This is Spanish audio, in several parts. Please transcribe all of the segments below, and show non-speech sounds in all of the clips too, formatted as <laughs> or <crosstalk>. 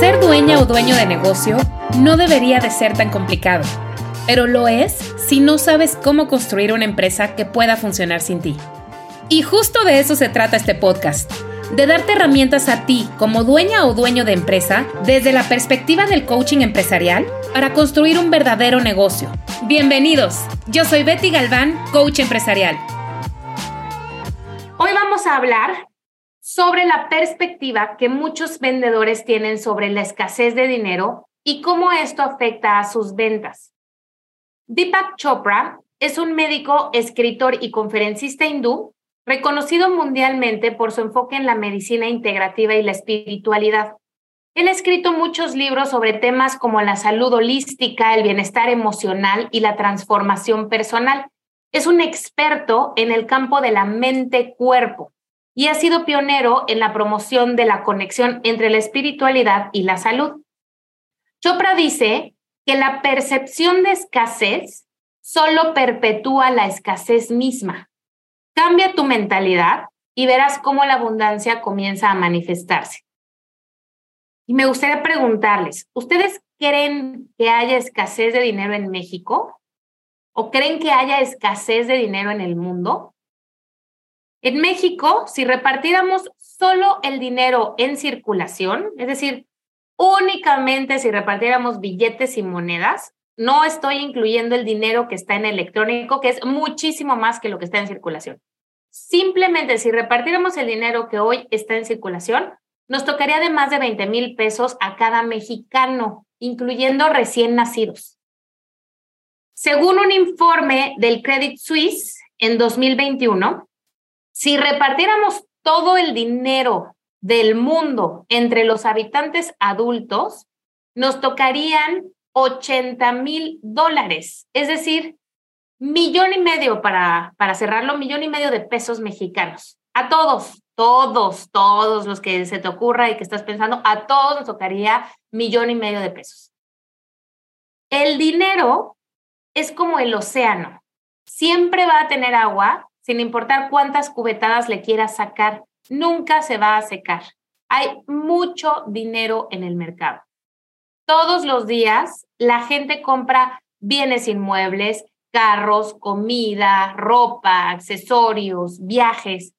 Ser dueña o dueño de negocio no debería de ser tan complicado, pero lo es si no sabes cómo construir una empresa que pueda funcionar sin ti. Y justo de eso se trata este podcast, de darte herramientas a ti como dueña o dueño de empresa desde la perspectiva del coaching empresarial para construir un verdadero negocio. Bienvenidos, yo soy Betty Galván, coach empresarial. Hoy vamos a hablar sobre la perspectiva que muchos vendedores tienen sobre la escasez de dinero y cómo esto afecta a sus ventas. Deepak Chopra es un médico, escritor y conferencista hindú reconocido mundialmente por su enfoque en la medicina integrativa y la espiritualidad. Él ha escrito muchos libros sobre temas como la salud holística, el bienestar emocional y la transformación personal. Es un experto en el campo de la mente-cuerpo y ha sido pionero en la promoción de la conexión entre la espiritualidad y la salud. Chopra dice que la percepción de escasez solo perpetúa la escasez misma. Cambia tu mentalidad y verás cómo la abundancia comienza a manifestarse. Y me gustaría preguntarles, ¿ustedes creen que haya escasez de dinero en México? ¿O creen que haya escasez de dinero en el mundo? En México, si repartiéramos solo el dinero en circulación, es decir, únicamente si repartiéramos billetes y monedas, no estoy incluyendo el dinero que está en electrónico, que es muchísimo más que lo que está en circulación. Simplemente si repartiéramos el dinero que hoy está en circulación, nos tocaría de más de 20 mil pesos a cada mexicano, incluyendo recién nacidos. Según un informe del Credit Suisse en 2021, si repartiéramos todo el dinero del mundo entre los habitantes adultos, nos tocarían 80 mil dólares, es decir, millón y medio para, para cerrarlo, millón y medio de pesos mexicanos. A todos, todos, todos los que se te ocurra y que estás pensando, a todos nos tocaría millón y medio de pesos. El dinero es como el océano. Siempre va a tener agua, sin importar cuántas cubetadas le quieras sacar, nunca se va a secar. Hay mucho dinero en el mercado. Todos los días la gente compra bienes inmuebles, carros, comida, ropa, accesorios, viajes.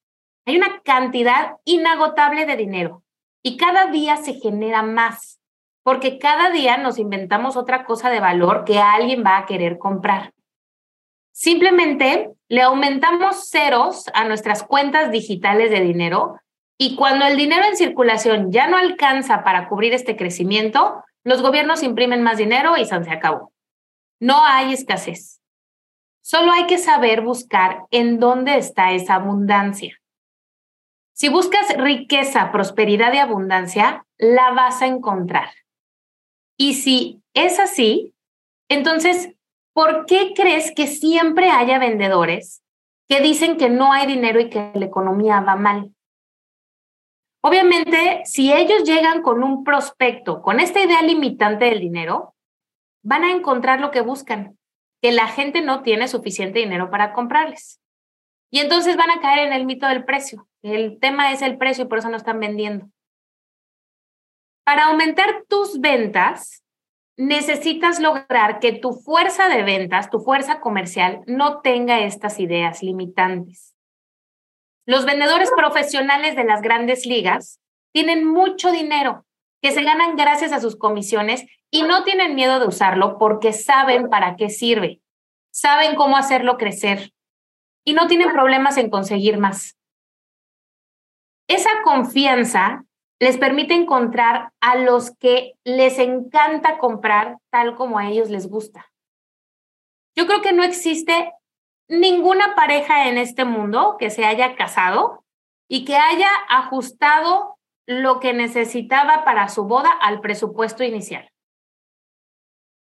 Hay una cantidad inagotable de dinero y cada día se genera más porque cada día nos inventamos otra cosa de valor que alguien va a querer comprar. Simplemente le aumentamos ceros a nuestras cuentas digitales de dinero y cuando el dinero en circulación ya no alcanza para cubrir este crecimiento, los gobiernos imprimen más dinero y se acabó. No hay escasez. Solo hay que saber buscar en dónde está esa abundancia. Si buscas riqueza, prosperidad y abundancia, la vas a encontrar. Y si es así, entonces, ¿por qué crees que siempre haya vendedores que dicen que no hay dinero y que la economía va mal? Obviamente, si ellos llegan con un prospecto, con esta idea limitante del dinero, van a encontrar lo que buscan, que la gente no tiene suficiente dinero para comprarles. Y entonces van a caer en el mito del precio. El tema es el precio y por eso no están vendiendo. Para aumentar tus ventas, necesitas lograr que tu fuerza de ventas, tu fuerza comercial, no tenga estas ideas limitantes. Los vendedores profesionales de las grandes ligas tienen mucho dinero que se ganan gracias a sus comisiones y no tienen miedo de usarlo porque saben para qué sirve, saben cómo hacerlo crecer y no tienen problemas en conseguir más. Esa confianza les permite encontrar a los que les encanta comprar tal como a ellos les gusta. Yo creo que no existe ninguna pareja en este mundo que se haya casado y que haya ajustado lo que necesitaba para su boda al presupuesto inicial.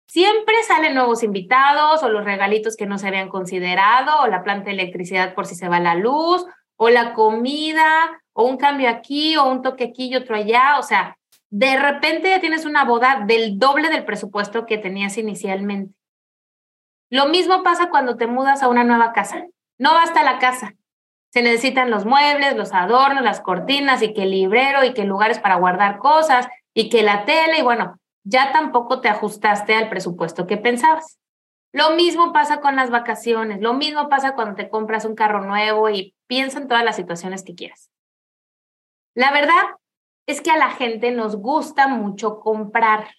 Siempre salen nuevos invitados o los regalitos que no se habían considerado o la planta de electricidad por si se va la luz o la comida o un cambio aquí o un toque aquí y otro allá. O sea, de repente ya tienes una boda del doble del presupuesto que tenías inicialmente. Lo mismo pasa cuando te mudas a una nueva casa. No basta la casa. Se necesitan los muebles, los adornos, las cortinas y que el librero y que lugares para guardar cosas y que la tele y bueno, ya tampoco te ajustaste al presupuesto que pensabas. Lo mismo pasa con las vacaciones, lo mismo pasa cuando te compras un carro nuevo y piensa en todas las situaciones que quieras. La verdad es que a la gente nos gusta mucho comprar.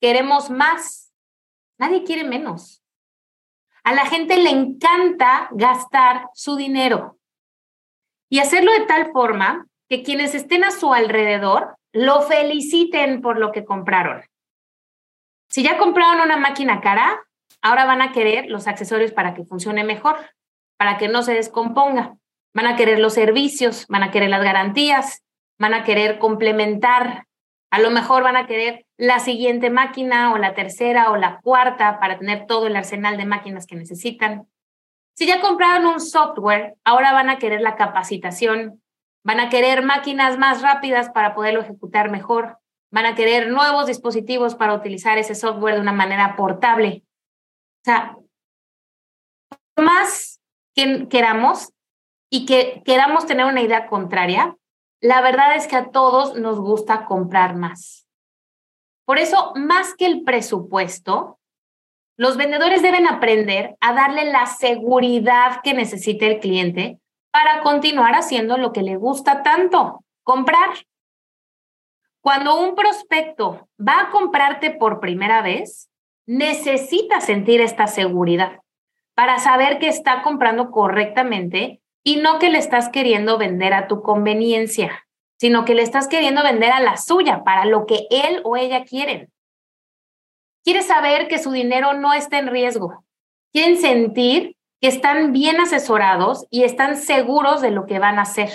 Queremos más. Nadie quiere menos. A la gente le encanta gastar su dinero y hacerlo de tal forma que quienes estén a su alrededor lo feliciten por lo que compraron. Si ya compraron una máquina cara, ahora van a querer los accesorios para que funcione mejor, para que no se descomponga. Van a querer los servicios, van a querer las garantías, van a querer complementar. A lo mejor van a querer la siguiente máquina o la tercera o la cuarta para tener todo el arsenal de máquinas que necesitan. Si ya compraron un software, ahora van a querer la capacitación, van a querer máquinas más rápidas para poderlo ejecutar mejor, van a querer nuevos dispositivos para utilizar ese software de una manera portable. O sea, más que queramos y que queramos tener una idea contraria, la verdad es que a todos nos gusta comprar más. Por eso, más que el presupuesto, los vendedores deben aprender a darle la seguridad que necesita el cliente para continuar haciendo lo que le gusta tanto, comprar. Cuando un prospecto va a comprarte por primera vez, necesita sentir esta seguridad para saber que está comprando correctamente y no que le estás queriendo vender a tu conveniencia, sino que le estás queriendo vender a la suya, para lo que él o ella quieren. Quiere saber que su dinero no está en riesgo. Quieren sentir que están bien asesorados y están seguros de lo que van a hacer.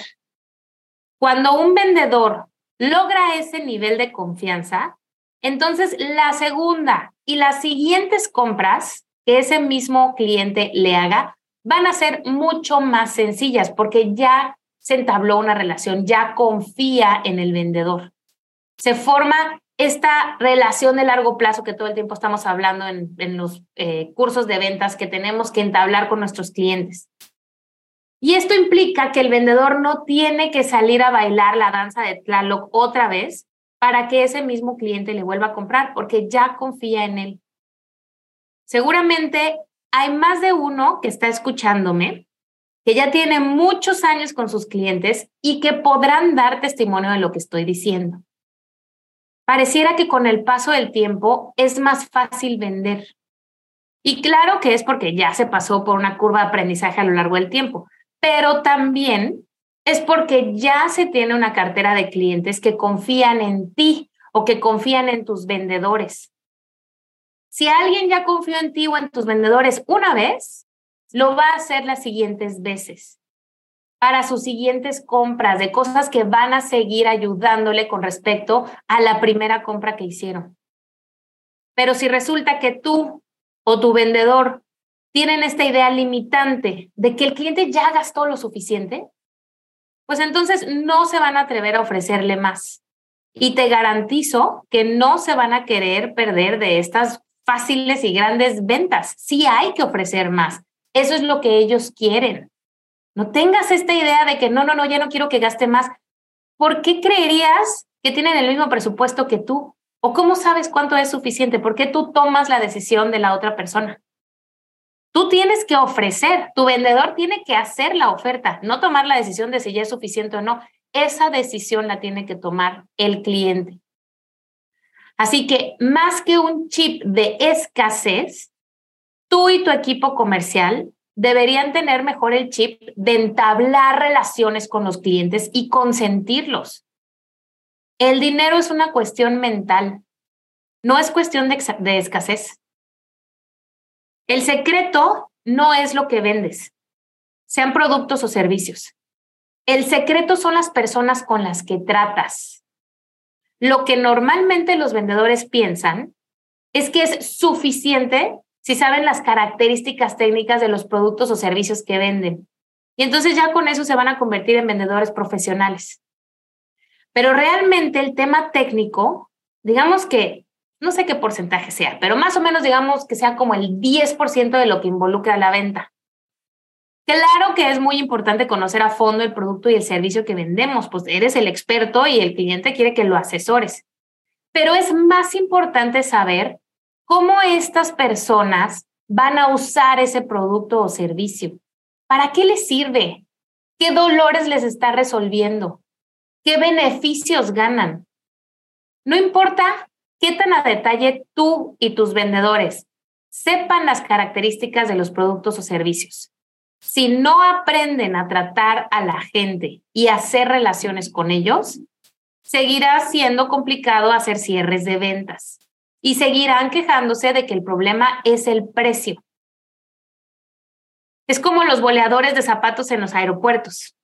Cuando un vendedor logra ese nivel de confianza, entonces la segunda y las siguientes compras que ese mismo cliente le haga van a ser mucho más sencillas porque ya se entabló una relación, ya confía en el vendedor. Se forma esta relación de largo plazo que todo el tiempo estamos hablando en, los eh, cursos de ventas que tenemos que entablar con nuestros clientes. Y esto implica que el vendedor no tiene que salir a bailar la danza de Tlaloc otra vez para que ese mismo cliente le vuelva a comprar, porque ya confía en él. Seguramente hay más de uno que está escuchándome, que ya tiene muchos años con sus clientes y que podrán dar testimonio de lo que estoy diciendo. Pareciera que con el paso del tiempo es más fácil vender. Y claro que es porque ya se pasó por una curva de aprendizaje a lo largo del tiempo pero también es porque ya se tiene una cartera de clientes que confían en ti o que confían en tus vendedores. Si alguien ya confió en ti o en tus vendedores una vez, lo va a hacer las siguientes veces para sus siguientes compras de cosas que van a seguir ayudándole con respecto a la primera compra que hicieron. Pero si resulta que tú o tu vendedor tienen esta idea limitante de que el cliente ya gastó lo suficiente, pues entonces no se van a atrever a ofrecerle más. Y te garantizo que no se van a querer perder de estas fáciles y grandes ventas. Sí hay que ofrecer más. Eso es lo que ellos quieren. No tengas esta idea de que no, no, no, ya no quiero que gaste más. ¿Por qué creerías que tienen el mismo presupuesto que tú? ¿O cómo sabes cuánto es suficiente? ¿Por qué tú tomas la decisión de la otra persona? Tú tienes que ofrecer, tu vendedor tiene que hacer la oferta, no tomar la decisión de si ya es suficiente o no. Esa decisión la tiene que tomar el cliente. Así que más que un chip de escasez, tú y tu equipo comercial deberían tener mejor el chip de entablar relaciones con los clientes y consentirlos. El dinero es una cuestión mental, no es cuestión de, de escasez. El secreto no es lo que vendes, sean productos o servicios. El secreto son las personas con las que tratas. Lo que normalmente los vendedores piensan es que es suficiente si saben las características técnicas de los productos o servicios que venden. Y entonces ya con eso se van a convertir en vendedores profesionales. Pero realmente el tema técnico, digamos que, no sé qué porcentaje sea, pero más o menos digamos que sea como el 10% de lo que involucra la venta. Claro que es muy importante conocer a fondo el producto y el servicio que vendemos, pues eres el experto y el cliente quiere que lo asesores. Pero es más importante saber cómo estas personas van a usar ese producto o servicio. ¿Para qué les sirve? ¿Qué dolores les está resolviendo? ¿Qué beneficios ganan? No importa qué tan a detalle tú y tus vendedores sepan las características de los productos o servicios si no aprenden a tratar a la gente y hacer relaciones con ellos, seguirá siendo complicado hacer cierres de ventas y seguirán quejándose de que el problema es el precio. Es como los boleadores de zapatos en los aeropuertos.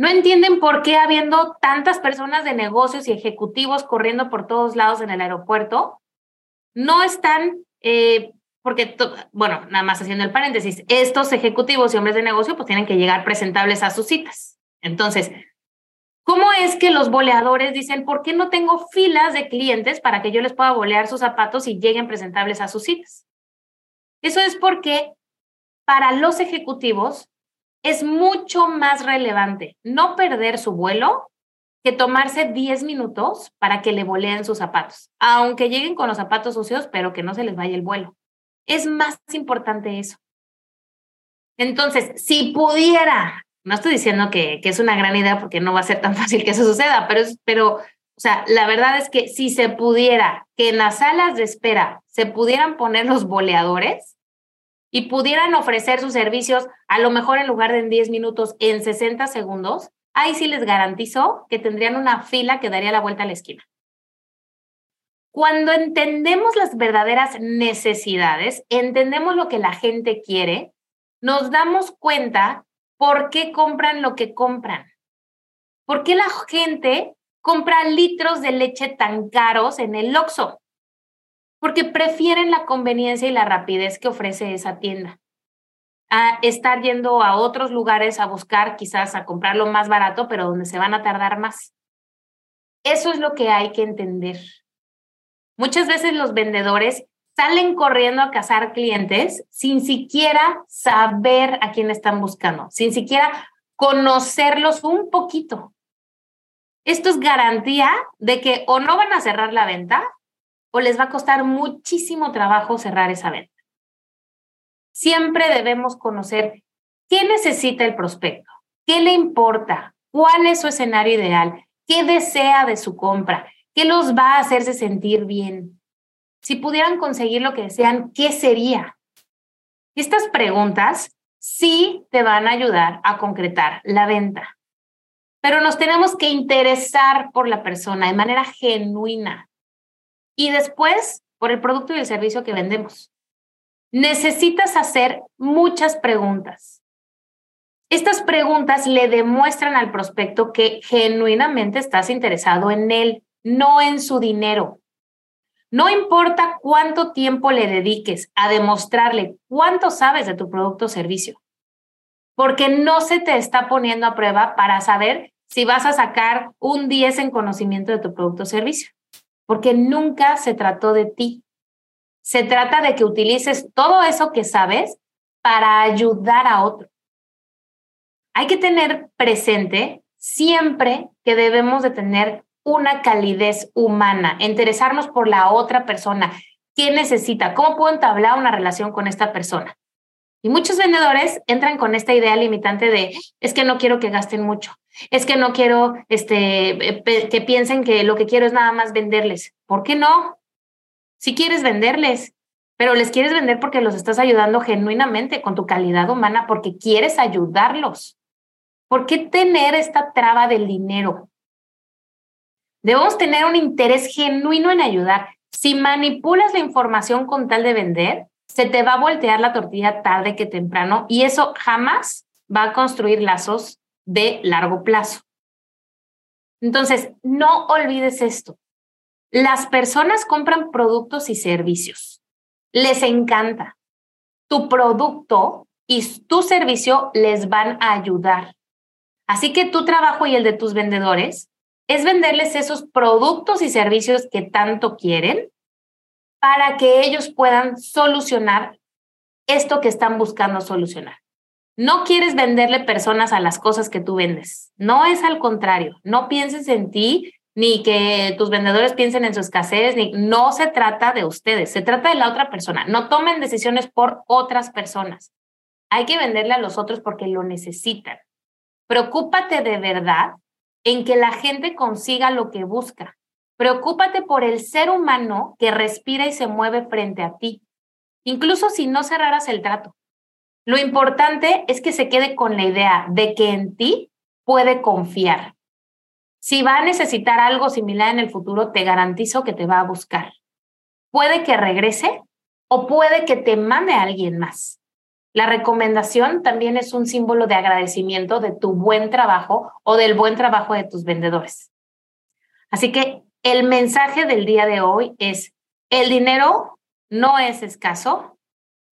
No entienden por qué habiendo tantas personas de negocios y ejecutivos corriendo por todos lados en el aeropuerto, no están eh, porque, bueno, nada más haciendo el paréntesis, estos ejecutivos y hombres de negocio pues tienen que llegar presentables a sus citas. Entonces, ¿cómo es que los boleadores dicen, ¿por qué no tengo filas de clientes para que yo les pueda bolear sus zapatos y lleguen presentables a sus citas? Eso es porque para los ejecutivos es mucho más relevante no perder su vuelo que tomarse 10 minutos para que le boleen sus zapatos, aunque lleguen con los zapatos sucios, pero que no se les vaya el vuelo. Es más importante eso. Entonces, si pudiera, no estoy diciendo que, es una gran idea porque no va a ser tan <laughs> fácil que eso suceda, pero, pero, o sea, la verdad es que si se pudiera, que en las salas de espera se pudieran poner los boleadores y pudieran ofrecer sus servicios, a lo mejor en lugar de en 10 minutos, en 60 segundos, ahí sí les garantizo que tendrían una fila que daría la vuelta a la esquina. Cuando entendemos las verdaderas necesidades, entendemos lo que la gente quiere, nos damos cuenta por qué compran lo que compran. ¿Por qué la gente compra litros de leche tan caros en el Oxxo? Porque prefieren la conveniencia y la rapidez que ofrece esa tienda a estar yendo a otros lugares a buscar quizás a comprar lo más barato, pero donde se van a tardar más. Eso es lo que hay que entender. Muchas veces los vendedores salen corriendo a cazar clientes sin siquiera saber a quién están buscando, sin siquiera conocerlos un poquito. Esto es garantía de que o no van a cerrar la venta o les va a costar muchísimo trabajo cerrar esa venta. Siempre debemos conocer qué necesita el prospecto, qué le importa, cuál es su escenario ideal, qué desea de su compra, ¿Qué los va a hacerse sentir bien? Si pudieran conseguir lo que desean, ¿qué sería? Estas preguntas sí te van a ayudar a concretar la venta, pero nos tenemos que interesar por la persona de manera genuina y después por el producto y el servicio que vendemos. Necesitas hacer muchas preguntas. Estas preguntas le demuestran al prospecto que genuinamente estás interesado en él no en su dinero. No importa cuánto tiempo le dediques a demostrarle cuánto sabes de tu producto o servicio, porque no se te está poniendo a prueba para saber si vas a sacar un 10 en conocimiento de tu producto o servicio, porque nunca se trató de ti. Se trata de que utilices todo eso que sabes para ayudar a otro. Hay que tener presente siempre que debemos de tener una calidez humana, interesarnos por la otra persona. ¿Qué necesita? ¿Cómo puedo entablar una relación con esta persona? Y muchos vendedores entran con esta idea limitante de es que no quiero que gasten mucho, es que no quiero este, que piensen que lo que quiero es nada más venderles. ¿Por qué no? Si quieres venderles, pero les quieres vender porque los estás ayudando genuinamente con tu calidad humana, porque quieres ayudarlos. ¿Por qué tener esta traba del dinero? Debemos tener un interés genuino en ayudar. Si manipulas la información con tal de vender, se te va a voltear la tortilla tarde que temprano y eso jamás va a construir lazos de largo plazo. Entonces, no olvides esto. Las personas compran productos y servicios. Les encanta. Tu producto y tu servicio les van a ayudar. Así que tu trabajo y el de tus vendedores es venderles esos productos y servicios que tanto quieren para que ellos puedan solucionar esto que están buscando solucionar. No quieres venderle personas a las cosas que tú vendes. No es al contrario. No pienses en ti ni que tus vendedores piensen en su escasez, ni no se trata de ustedes, se trata de la otra persona. No tomen decisiones por otras personas. Hay que venderle a los otros porque lo necesitan. Preocúpate de verdad en que la gente consiga lo que busca. Preocúpate por el ser humano que respira y se mueve frente a ti, incluso si no cerraras el trato. Lo importante es que se quede con la idea de que en ti puede confiar. Si va a necesitar algo similar en el futuro, te garantizo que te va a buscar. Puede que regrese o puede que te mande a alguien más. La recomendación también es un símbolo de agradecimiento de tu buen trabajo o del buen trabajo de tus vendedores. Así que el mensaje del día de hoy es, el dinero no es escaso,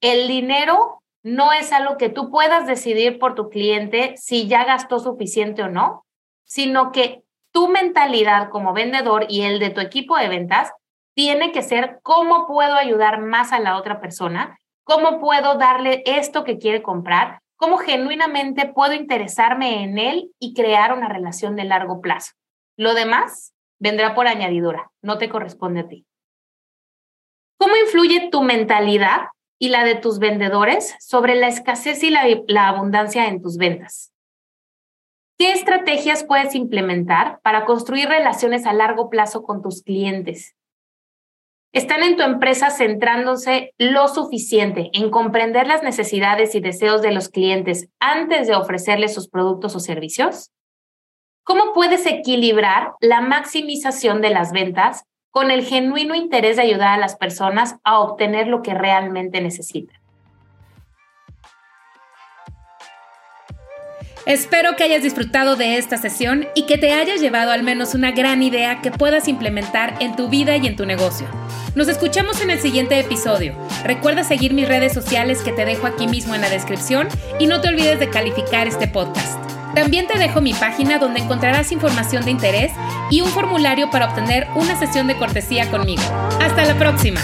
el dinero no es algo que tú puedas decidir por tu cliente si ya gastó suficiente o no, sino que tu mentalidad como vendedor y el de tu equipo de ventas tiene que ser cómo puedo ayudar más a la otra persona, cómo puedo darle esto que quiere comprar, cómo genuinamente puedo interesarme en él y crear una relación de largo plazo. Lo demás vendrá por añadidura, no te corresponde a ti. ¿Cómo influye tu mentalidad y la de tus vendedores sobre la escasez y la, abundancia en tus ventas? ¿Qué estrategias puedes implementar para construir relaciones a largo plazo con tus clientes? ¿Están en tu empresa centrándose lo suficiente en comprender las necesidades y deseos de los clientes antes de ofrecerles sus productos o servicios? ¿Cómo puedes equilibrar la maximización de las ventas con el genuino interés de ayudar a las personas a obtener lo que realmente necesitan? Espero que hayas disfrutado de esta sesión y que te hayas llevado al menos una gran idea que puedas implementar en tu vida y en tu negocio. Nos escuchamos en el siguiente episodio. Recuerda seguir mis redes sociales que te dejo aquí mismo en la descripción y no te olvides de calificar este podcast. También te dejo mi página donde encontrarás información de interés y un formulario para obtener una sesión de cortesía conmigo. Hasta la próxima.